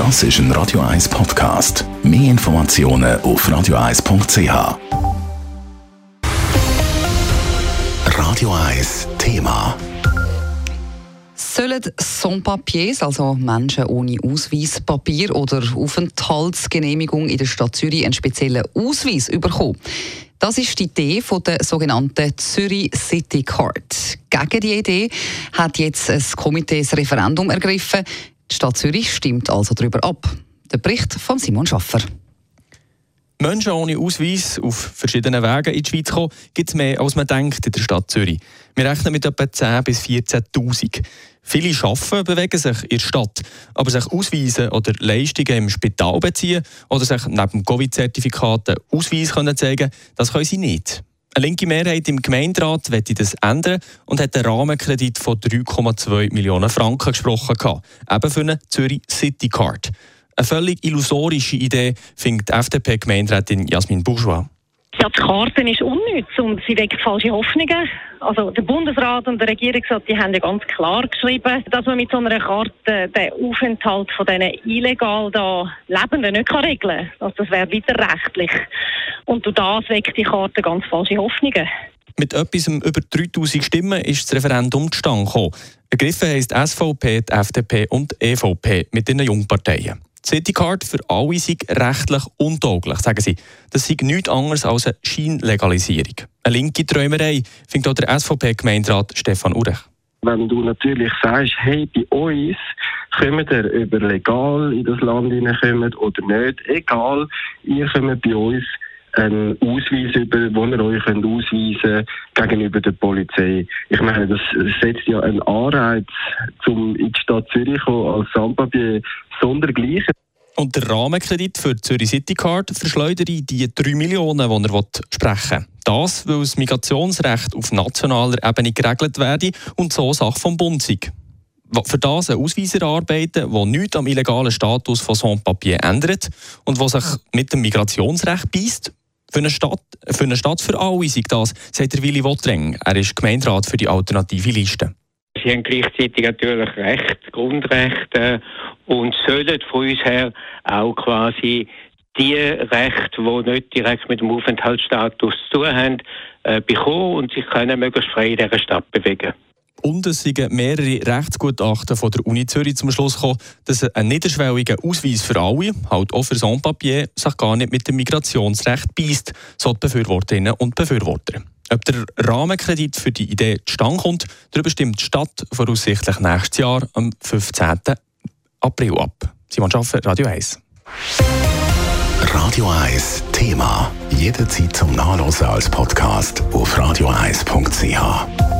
Das ist ein Radio 1 Podcast. Mehr Informationen auf radio1.ch. Radio 1 Thema. Sollen Sans-Papiers, also Menschen ohne Ausweispapier oder Aufenthaltsgenehmigung in der Stadt Zürich, einen speziellen Ausweis bekommen? Das ist die Idee von der sogenannten Zürich City Card. Gegen die Idee hat jetzt ein Komitee das Referendum ergriffen. Die Stadt Zürich stimmt also darüber ab. Der Bericht von Simon Schaffer. Menschen ohne Ausweis auf verschiedenen Wegen in die Schweiz kommen, gibt es mehr, als man denkt in der Stadt Zürich. Wir rechnen mit etwa 10.000 bis 14.000. Viele arbeiten, bewegen sich in der Stadt, aber sich ausweisen oder Leistungen im Spital beziehen oder sich neben dem Covid-Zertifikat einen Ausweis können zeigen das können sie nicht. Eine linke Mehrheit im Gemeinderat wollte das ändern und hat einen Rahmenkredit von 3,2 Millionen Franken gesprochen. Eben für eine Zürich City Card. Eine völlig illusorische Idee, findet FDP-Gemeinderätin Jasmin Bourgeois. Ja, die Karte ist unnütz und sie weckt falsche Hoffnungen. Also der Bundesrat und der Regierungsrat die haben ja ganz klar geschrieben, dass man mit so einer Karte den Aufenthalt von diesen illegal da Lebenden nicht kann regeln kann. Also das wäre widerrechtlich. Und durch das weckt die Karte ganz falsche Hoffnungen. Mit etwas über 3000 Stimmen ist das Referendum zustande gekommen. Ergriffen heisst SVP, die FDP und die EVP mit den Jungparteien. Citycard für alle sei rechtlich untauglich, sagen sie. Das sei nichts anderes als eine Scheinlegalisierung. Eine linke Träumerei, findet auch der SVP-Gemeinderat Stefan Urech. Wenn du natürlich sagst, hey, bei uns kommen ihr über legal in das Land hineinkommen oder nicht, egal, ihr kommt bei uns einen Ausweis über, wo ihr euch könnt ausweisen gegenüber der Polizei. Ich meine, das setzt ja einen Anreiz, um in die Stadt Zürich als Sandpapier sondergleichen. Und der Rahmenkredit für die Zürich City Card verschleudert die 3 Millionen, die er sprechen will. Das, weil das Migrationsrecht auf nationaler Ebene geregelt werde und so Sache vom Bund sei. Für das einen Ausweis erarbeiten, der nichts am illegalen Status von Sans-Papier ändert und der sich mit dem Migrationsrecht beißt, für eine Stadt für, eine Stadt für alle sei das, sagt der Willi Wottreng. Er ist Gemeinderat für die alternative Liste. Sie haben gleichzeitig natürlich Recht, Grundrechte und sollen von uns her auch quasi die Rechte, die nicht direkt mit dem Aufenthaltsstatus zu tun haben, äh, bekommen und sich können möglichst frei in dieser Stadt bewegen. Und es sind mehrere Rechtsgutachten von der Uni Zürich zum Schluss gekommen, dass ein niederschwelliger Ausweis für alle, halt auch für Sans-Papier, sich gar nicht mit dem Migrationsrecht beißt, so die Befürworterinnen und Befürworter. Ob der Rahmenkredit für die Idee zustande kommt, darüber stimmt die Stadt voraussichtlich nächstes Jahr am 15. April ab. Simon Schaffer, Radio 1. Radio 1 Thema. Jederzeit zum Nachlesen als Podcast auf radio1.ch.